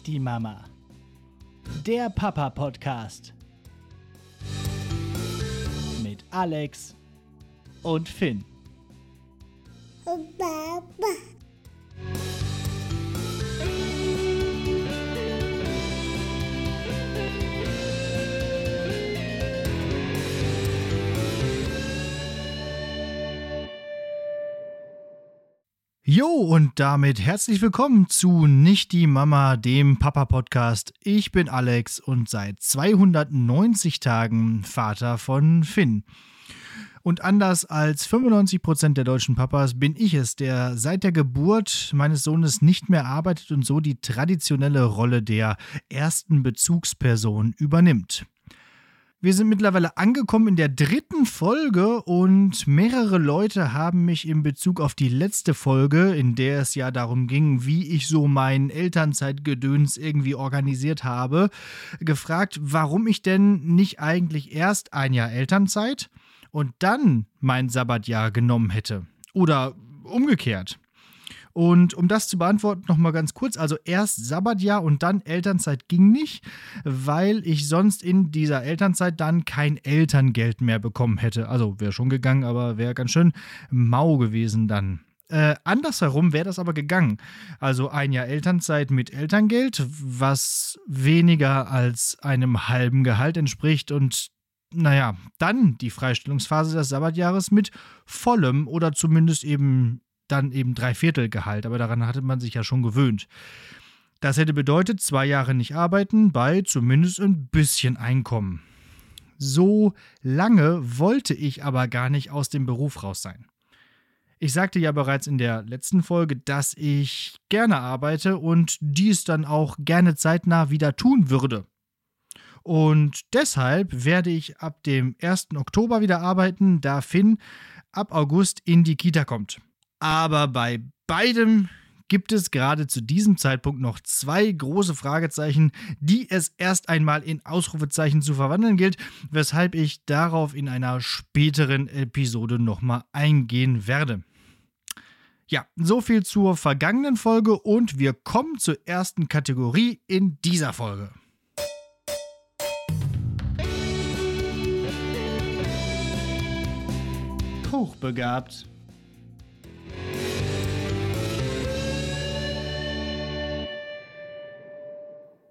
Nicht die Mama. Der Papa-Podcast. Mit Alex und Finn. Baba. Jo, und damit herzlich willkommen zu Nicht die Mama, dem Papa-Podcast. Ich bin Alex und seit 290 Tagen Vater von Finn. Und anders als 95% der deutschen Papas bin ich es, der seit der Geburt meines Sohnes nicht mehr arbeitet und so die traditionelle Rolle der ersten Bezugsperson übernimmt. Wir sind mittlerweile angekommen in der dritten Folge und mehrere Leute haben mich in Bezug auf die letzte Folge, in der es ja darum ging, wie ich so mein Elternzeitgedöns irgendwie organisiert habe, gefragt, warum ich denn nicht eigentlich erst ein Jahr Elternzeit und dann mein Sabbatjahr genommen hätte. Oder umgekehrt. Und um das zu beantworten, nochmal ganz kurz. Also erst Sabbatjahr und dann Elternzeit ging nicht, weil ich sonst in dieser Elternzeit dann kein Elterngeld mehr bekommen hätte. Also wäre schon gegangen, aber wäre ganz schön mau gewesen dann. Äh, andersherum wäre das aber gegangen. Also ein Jahr Elternzeit mit Elterngeld, was weniger als einem halben Gehalt entspricht und naja, dann die Freistellungsphase des Sabbatjahres mit vollem oder zumindest eben dann eben Dreiviertelgehalt, aber daran hatte man sich ja schon gewöhnt. Das hätte bedeutet, zwei Jahre nicht arbeiten bei zumindest ein bisschen Einkommen. So lange wollte ich aber gar nicht aus dem Beruf raus sein. Ich sagte ja bereits in der letzten Folge, dass ich gerne arbeite und dies dann auch gerne zeitnah wieder tun würde. Und deshalb werde ich ab dem 1. Oktober wieder arbeiten, da Finn ab August in die Kita kommt. Aber bei beidem gibt es gerade zu diesem Zeitpunkt noch zwei große Fragezeichen, die es erst einmal in Ausrufezeichen zu verwandeln gilt, weshalb ich darauf in einer späteren Episode nochmal eingehen werde. Ja, so viel zur vergangenen Folge und wir kommen zur ersten Kategorie in dieser Folge. Hochbegabt.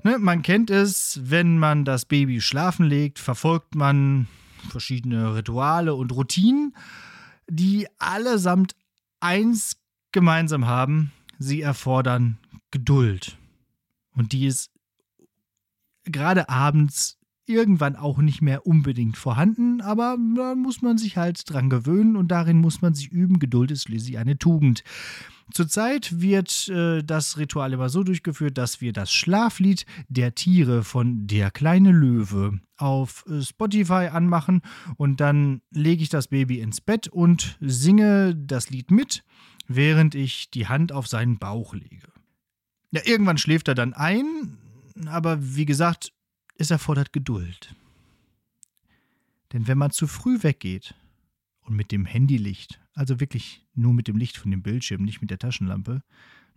Ne, man kennt es, wenn man das Baby schlafen legt, verfolgt man verschiedene Rituale und Routinen, die allesamt eins gemeinsam haben, sie erfordern Geduld. Und die ist gerade abends irgendwann auch nicht mehr unbedingt vorhanden, aber da muss man sich halt dran gewöhnen und darin muss man sich üben. Geduld ist schließlich eine Tugend. Zurzeit wird äh, das Ritual immer so durchgeführt, dass wir das Schlaflied der Tiere von Der kleine Löwe auf äh, Spotify anmachen und dann lege ich das Baby ins Bett und singe das Lied mit, während ich die Hand auf seinen Bauch lege. Ja, irgendwann schläft er dann ein, aber wie gesagt, es erfordert Geduld. Denn wenn man zu früh weggeht und mit dem Handylicht, also wirklich nur mit dem Licht von dem Bildschirm, nicht mit der Taschenlampe,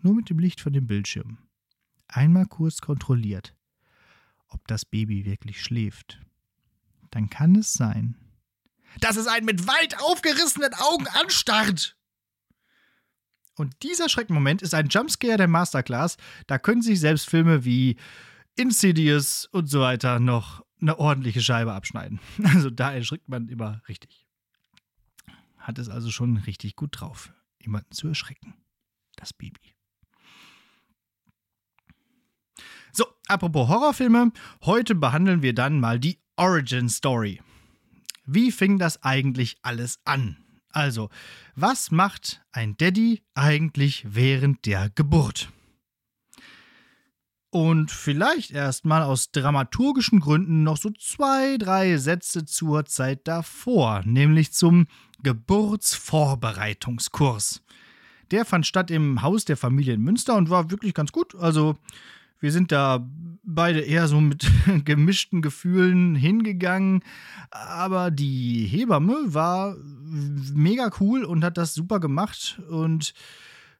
nur mit dem Licht von dem Bildschirm, einmal kurz kontrolliert, ob das Baby wirklich schläft, dann kann es sein, dass es einen mit weit aufgerissenen Augen anstarrt. Und dieser Schreckmoment ist ein Jumpscare der Masterclass. Da können sich selbst Filme wie Insidious und so weiter noch eine ordentliche Scheibe abschneiden. Also da erschrickt man immer richtig. Hat es also schon richtig gut drauf, jemanden zu erschrecken. Das Baby. So, apropos Horrorfilme, heute behandeln wir dann mal die Origin Story. Wie fing das eigentlich alles an? Also, was macht ein Daddy eigentlich während der Geburt? Und vielleicht erstmal aus dramaturgischen Gründen noch so zwei, drei Sätze zur Zeit davor, nämlich zum Geburtsvorbereitungskurs. Der fand statt im Haus der Familie in Münster und war wirklich ganz gut. Also wir sind da beide eher so mit gemischten Gefühlen hingegangen. Aber die Hebamme war mega cool und hat das super gemacht. Und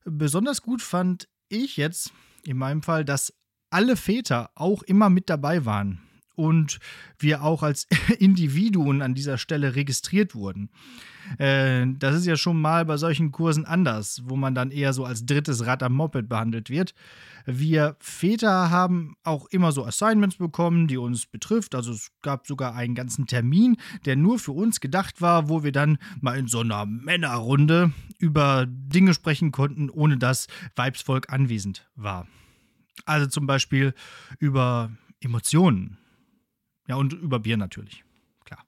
besonders gut fand ich jetzt in meinem Fall, dass alle Väter auch immer mit dabei waren und wir auch als Individuen an dieser Stelle registriert wurden. Äh, das ist ja schon mal bei solchen Kursen anders, wo man dann eher so als drittes Rad am Moped behandelt wird. Wir Väter haben auch immer so Assignments bekommen, die uns betrifft. Also es gab sogar einen ganzen Termin, der nur für uns gedacht war, wo wir dann mal in so einer Männerrunde über Dinge sprechen konnten, ohne dass Weibsvolk anwesend war. Also zum Beispiel über Emotionen. Ja, und über Bier natürlich. Klar.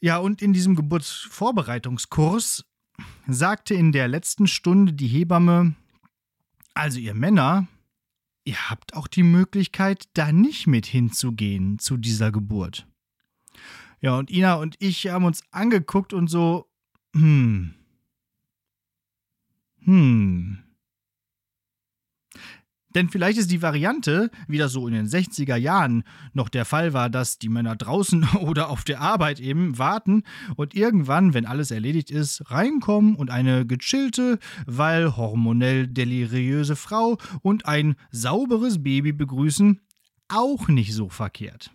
Ja, und in diesem Geburtsvorbereitungskurs sagte in der letzten Stunde die Hebamme, also ihr Männer, ihr habt auch die Möglichkeit, da nicht mit hinzugehen zu dieser Geburt. Ja, und Ina und ich haben uns angeguckt und so, hm. Hm. Denn vielleicht ist die Variante, wie das so in den 60er Jahren noch der Fall war, dass die Männer draußen oder auf der Arbeit eben warten und irgendwann, wenn alles erledigt ist, reinkommen und eine gechillte, weil hormonell deliriöse Frau und ein sauberes Baby begrüßen, auch nicht so verkehrt.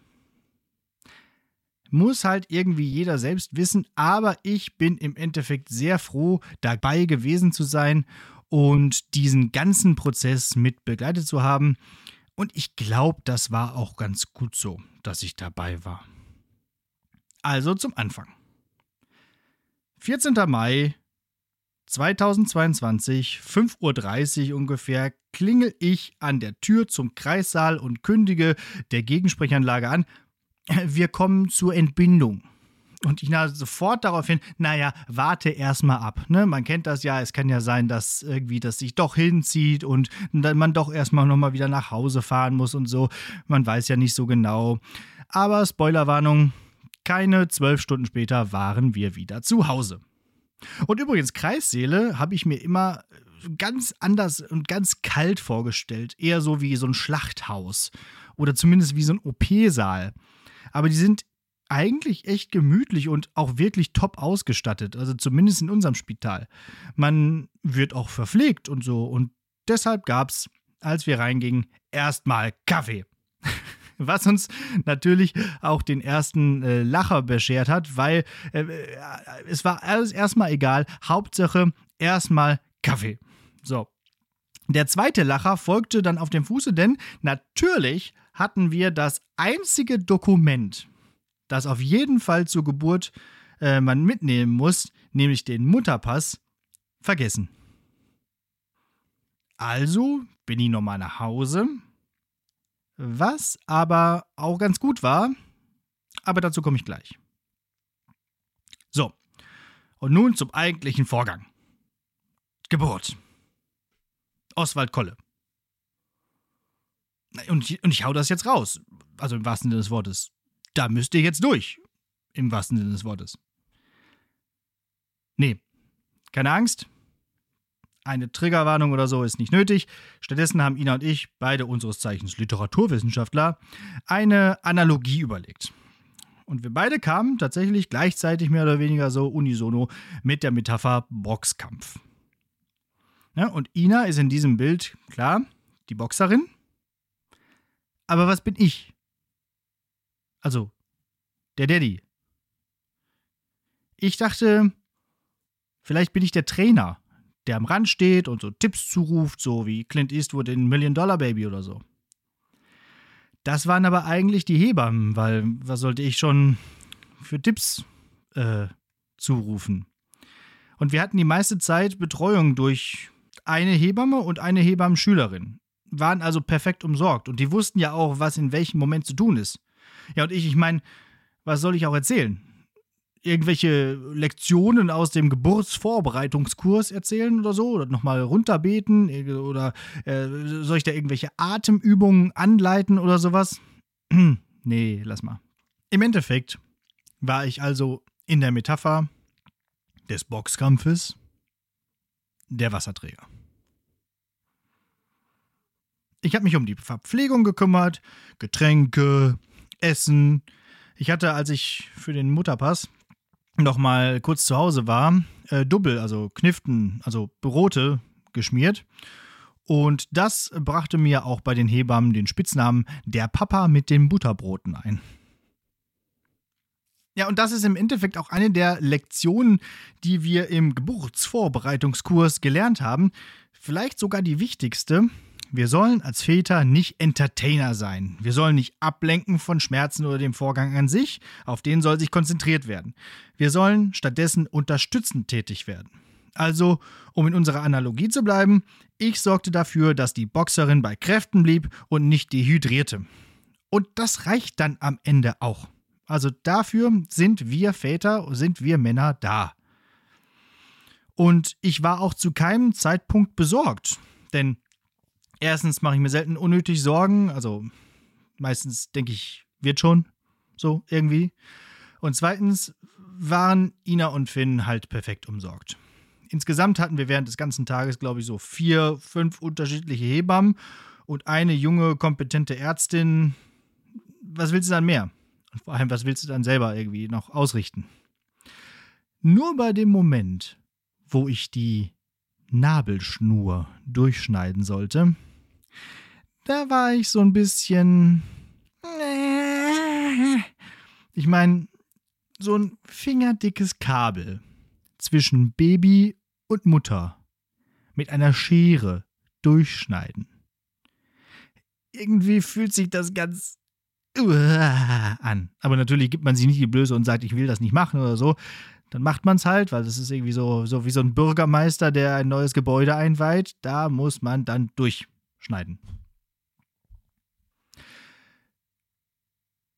Muss halt irgendwie jeder selbst wissen, aber ich bin im Endeffekt sehr froh, dabei gewesen zu sein und diesen ganzen Prozess mit begleitet zu haben. Und ich glaube, das war auch ganz gut so, dass ich dabei war. Also zum Anfang. 14. Mai 2022, 5.30 Uhr ungefähr, klingel ich an der Tür zum Kreissaal und kündige der Gegensprechanlage an, wir kommen zur Entbindung. Und ich nahm sofort darauf hin, naja, warte erstmal ab. Ne? Man kennt das ja, es kann ja sein, dass irgendwie das sich doch hinzieht und dann man doch erstmal nochmal wieder nach Hause fahren muss und so. Man weiß ja nicht so genau. Aber Spoilerwarnung, keine zwölf Stunden später waren wir wieder zu Hause. Und übrigens, Kreissäle habe ich mir immer ganz anders und ganz kalt vorgestellt. Eher so wie so ein Schlachthaus. Oder zumindest wie so ein OP-Saal. Aber die sind eigentlich echt gemütlich und auch wirklich top ausgestattet. Also zumindest in unserem Spital. Man wird auch verpflegt und so. Und deshalb gab es, als wir reingingen, erstmal Kaffee. Was uns natürlich auch den ersten äh, Lacher beschert hat, weil äh, äh, es war alles erstmal egal. Hauptsache erstmal Kaffee. So. Der zweite Lacher folgte dann auf dem Fuße, denn natürlich hatten wir das einzige Dokument, das auf jeden Fall zur Geburt äh, man mitnehmen muss, nämlich den Mutterpass, vergessen. Also bin ich nochmal nach Hause, was aber auch ganz gut war, aber dazu komme ich gleich. So, und nun zum eigentlichen Vorgang. Geburt. Oswald Kolle. Und ich, und ich hau das jetzt raus. Also im wahrsten Sinne des Wortes da müsst ihr jetzt durch. Im wahrsten Sinne des Wortes. Nee, keine Angst. Eine Triggerwarnung oder so ist nicht nötig. Stattdessen haben Ina und ich, beide unseres Zeichens Literaturwissenschaftler, eine Analogie überlegt. Und wir beide kamen tatsächlich gleichzeitig mehr oder weniger so unisono mit der Metapher Boxkampf. Ja, und Ina ist in diesem Bild, klar, die Boxerin. Aber was bin ich? Also, der Daddy. Ich dachte, vielleicht bin ich der Trainer, der am Rand steht und so Tipps zuruft, so wie Clint Eastwood in Million Dollar Baby oder so. Das waren aber eigentlich die Hebammen, weil was sollte ich schon für Tipps äh, zurufen? Und wir hatten die meiste Zeit Betreuung durch eine Hebamme und eine Hebammenschülerin. Waren also perfekt umsorgt und die wussten ja auch, was in welchem Moment zu tun ist. Ja, und ich, ich meine, was soll ich auch erzählen? Irgendwelche Lektionen aus dem Geburtsvorbereitungskurs erzählen oder so? Oder nochmal runterbeten? Oder äh, soll ich da irgendwelche Atemübungen anleiten oder sowas? nee, lass mal. Im Endeffekt war ich also in der Metapher des Boxkampfes der Wasserträger. Ich habe mich um die Verpflegung gekümmert, Getränke, Essen. Ich hatte, als ich für den Mutterpass noch mal kurz zu Hause war, äh, Double, also Kniften, also Brote geschmiert. Und das brachte mir auch bei den Hebammen den Spitznamen der Papa mit den Butterbroten ein. Ja, und das ist im Endeffekt auch eine der Lektionen, die wir im Geburtsvorbereitungskurs gelernt haben. Vielleicht sogar die wichtigste. Wir sollen als Väter nicht Entertainer sein. Wir sollen nicht ablenken von Schmerzen oder dem Vorgang an sich. Auf den soll sich konzentriert werden. Wir sollen stattdessen unterstützend tätig werden. Also, um in unserer Analogie zu bleiben, ich sorgte dafür, dass die Boxerin bei Kräften blieb und nicht dehydrierte. Und das reicht dann am Ende auch. Also dafür sind wir Väter, sind wir Männer da. Und ich war auch zu keinem Zeitpunkt besorgt. Denn erstens mache ich mir selten unnötig Sorgen. Also meistens denke ich, wird schon. So irgendwie. Und zweitens waren Ina und Finn halt perfekt umsorgt. Insgesamt hatten wir während des ganzen Tages, glaube ich, so vier, fünf unterschiedliche Hebammen und eine junge, kompetente Ärztin. Was willst du dann mehr? Und vor allem, was willst du dann selber irgendwie noch ausrichten? Nur bei dem Moment, wo ich die Nabelschnur durchschneiden sollte, da war ich so ein bisschen. Ich meine, so ein fingerdickes Kabel zwischen Baby und Mutter mit einer Schere durchschneiden. Irgendwie fühlt sich das ganz an. Aber natürlich gibt man sich nicht die Blöße und sagt, ich will das nicht machen oder so. Dann macht man es halt, weil das ist irgendwie so, so wie so ein Bürgermeister, der ein neues Gebäude einweiht. Da muss man dann durchschneiden.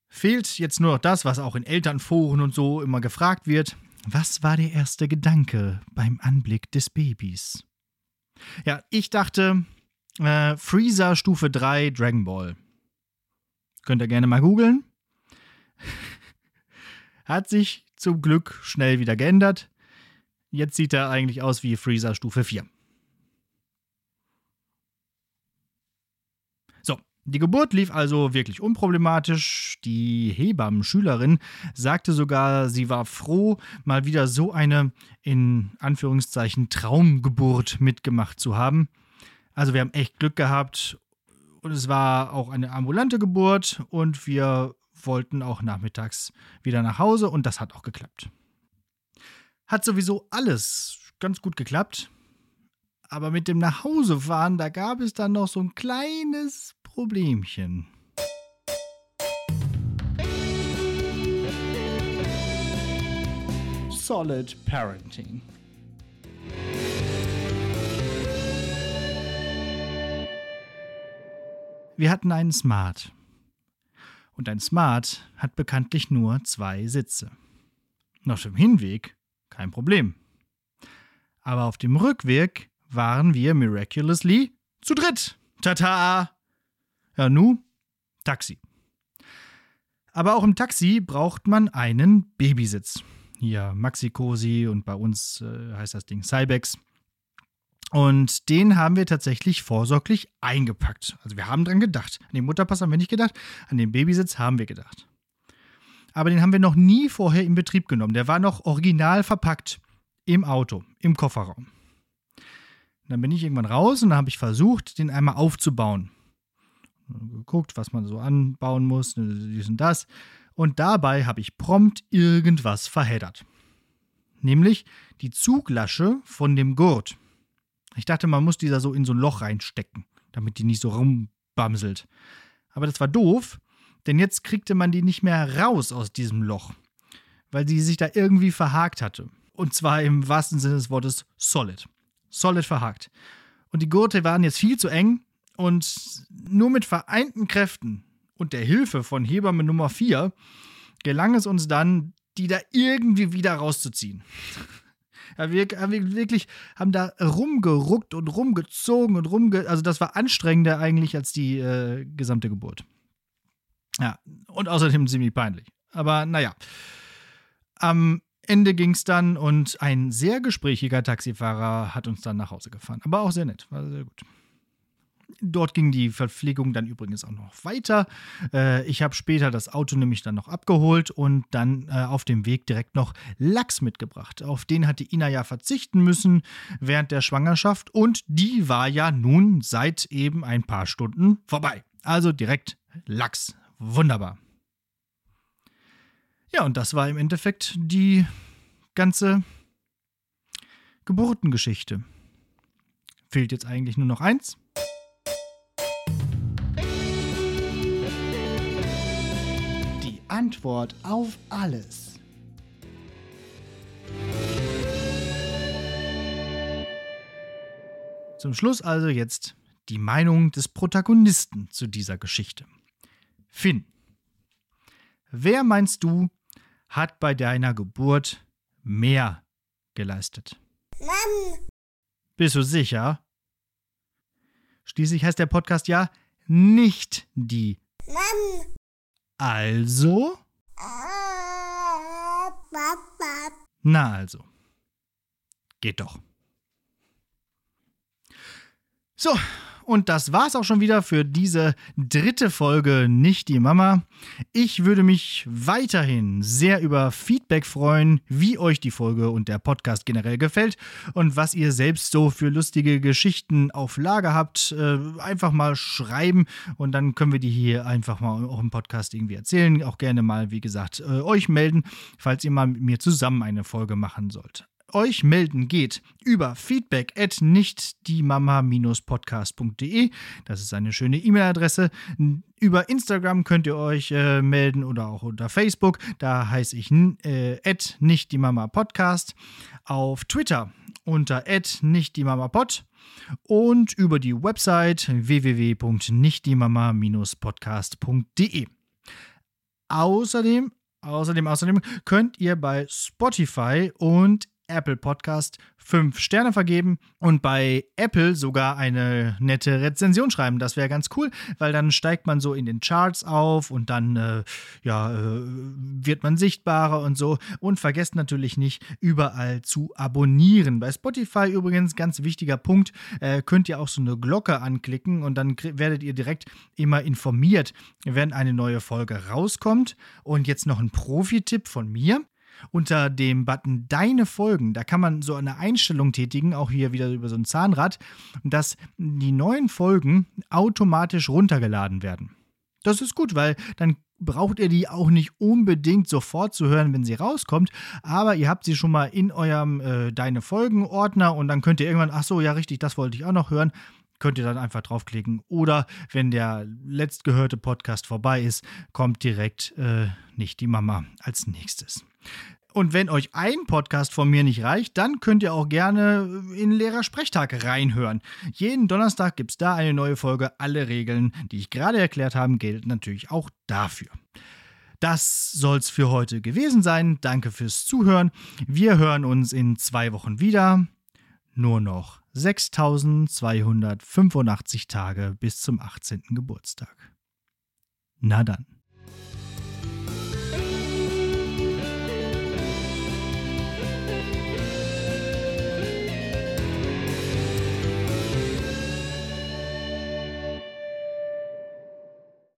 Fehlt jetzt nur noch das, was auch in Elternforen und so immer gefragt wird. Was war der erste Gedanke beim Anblick des Babys? Ja, ich dachte, äh, Freezer Stufe 3 Dragon Ball. Könnt ihr gerne mal googeln. Hat sich zum Glück schnell wieder geändert. Jetzt sieht er eigentlich aus wie Freezer Stufe 4. So, die Geburt lief also wirklich unproblematisch. Die Hebammenschülerin sagte sogar, sie war froh, mal wieder so eine in Anführungszeichen Traumgeburt mitgemacht zu haben. Also wir haben echt Glück gehabt und es war auch eine ambulante Geburt und wir wollten auch nachmittags wieder nach Hause und das hat auch geklappt. Hat sowieso alles ganz gut geklappt. Aber mit dem Nachhausefahren, da gab es dann noch so ein kleines Problemchen. Solid Parenting. Wir hatten einen Smart. Und ein Smart hat bekanntlich nur zwei Sitze. Auf dem Hinweg kein Problem. Aber auf dem Rückweg waren wir miraculously zu dritt. Tata! Ja, nu, Taxi. Aber auch im Taxi braucht man einen Babysitz. Hier Maxi-Cosi und bei uns äh, heißt das Ding Cybex. Und den haben wir tatsächlich vorsorglich eingepackt. Also wir haben dran gedacht. An den Mutterpass haben wir nicht gedacht, an den Babysitz haben wir gedacht. Aber den haben wir noch nie vorher in Betrieb genommen. Der war noch original verpackt im Auto, im Kofferraum. dann bin ich irgendwann raus und dann habe ich versucht, den einmal aufzubauen. Geguckt, was man so anbauen muss, dies und das. Und dabei habe ich prompt irgendwas verheddert. Nämlich die Zuglasche von dem Gurt. Ich dachte, man muss dieser so in so ein Loch reinstecken, damit die nicht so rumbamselt. Aber das war doof, denn jetzt kriegte man die nicht mehr raus aus diesem Loch, weil sie sich da irgendwie verhakt hatte. Und zwar im wahrsten Sinne des Wortes solid. Solid verhakt. Und die Gurte waren jetzt viel zu eng und nur mit vereinten Kräften und der Hilfe von Hebamme Nummer 4 gelang es uns dann, die da irgendwie wieder rauszuziehen. Ja, wir haben wirklich haben da rumgeruckt und rumgezogen und rumge. Also, das war anstrengender eigentlich als die äh, gesamte Geburt. Ja, und außerdem ziemlich peinlich. Aber naja. Am Ende ging es dann und ein sehr gesprächiger Taxifahrer hat uns dann nach Hause gefahren. Aber auch sehr nett, war sehr gut. Dort ging die Verpflegung dann übrigens auch noch weiter. Äh, ich habe später das Auto nämlich dann noch abgeholt und dann äh, auf dem Weg direkt noch Lachs mitgebracht. Auf den hatte Ina ja verzichten müssen während der Schwangerschaft und die war ja nun seit eben ein paar Stunden vorbei. Also direkt Lachs. Wunderbar. Ja, und das war im Endeffekt die ganze Geburtengeschichte. Fehlt jetzt eigentlich nur noch eins. Antwort auf alles. Zum Schluss also jetzt die Meinung des Protagonisten zu dieser Geschichte. Finn, wer meinst du, hat bei deiner Geburt mehr geleistet? Mann. Bist du sicher? Schließlich heißt der Podcast ja nicht die. Mann. Also? Ah, Papa. Na also. Geht doch. So, und das war's auch schon wieder für diese dritte Folge Nicht die Mama. Ich würde mich weiterhin sehr über Feedback freuen, wie euch die Folge und der Podcast generell gefällt und was ihr selbst so für lustige Geschichten auf Lager habt. Äh, einfach mal schreiben und dann können wir die hier einfach mal auch im Podcast irgendwie erzählen. Auch gerne mal, wie gesagt, äh, euch melden, falls ihr mal mit mir zusammen eine Folge machen sollt euch melden geht über feedback at nichtdiemama-podcast.de. Das ist eine schöne E-Mail-Adresse. Über Instagram könnt ihr euch äh, melden oder auch unter Facebook. Da heiße ich äh, at nichtdiemama-podcast. Auf Twitter unter at nichtdiemama-pod und über die Website www.nichtdiemama-podcast.de. Außerdem Außerdem, außerdem könnt ihr bei Spotify und Apple Podcast fünf Sterne vergeben und bei Apple sogar eine nette Rezension schreiben. Das wäre ganz cool, weil dann steigt man so in den Charts auf und dann äh, ja, äh, wird man sichtbarer und so. Und vergesst natürlich nicht, überall zu abonnieren. Bei Spotify übrigens ganz wichtiger Punkt, äh, könnt ihr auch so eine Glocke anklicken und dann werdet ihr direkt immer informiert, wenn eine neue Folge rauskommt. Und jetzt noch ein Profi-Tipp von mir unter dem Button Deine Folgen. Da kann man so eine Einstellung tätigen, auch hier wieder über so ein Zahnrad, dass die neuen Folgen automatisch runtergeladen werden. Das ist gut, weil dann braucht ihr die auch nicht unbedingt sofort zu hören, wenn sie rauskommt, aber ihr habt sie schon mal in eurem äh, Deine Folgen Ordner und dann könnt ihr irgendwann, ach so, ja richtig, das wollte ich auch noch hören, könnt ihr dann einfach draufklicken. Oder wenn der letztgehörte Podcast vorbei ist, kommt direkt äh, nicht die Mama als nächstes. Und wenn euch ein Podcast von mir nicht reicht, dann könnt ihr auch gerne in Lehrer Sprechtag reinhören. Jeden Donnerstag gibt es da eine neue Folge. Alle Regeln, die ich gerade erklärt habe, gelten natürlich auch dafür. Das soll's für heute gewesen sein. Danke fürs Zuhören. Wir hören uns in zwei Wochen wieder. Nur noch 6285 Tage bis zum 18. Geburtstag. Na dann.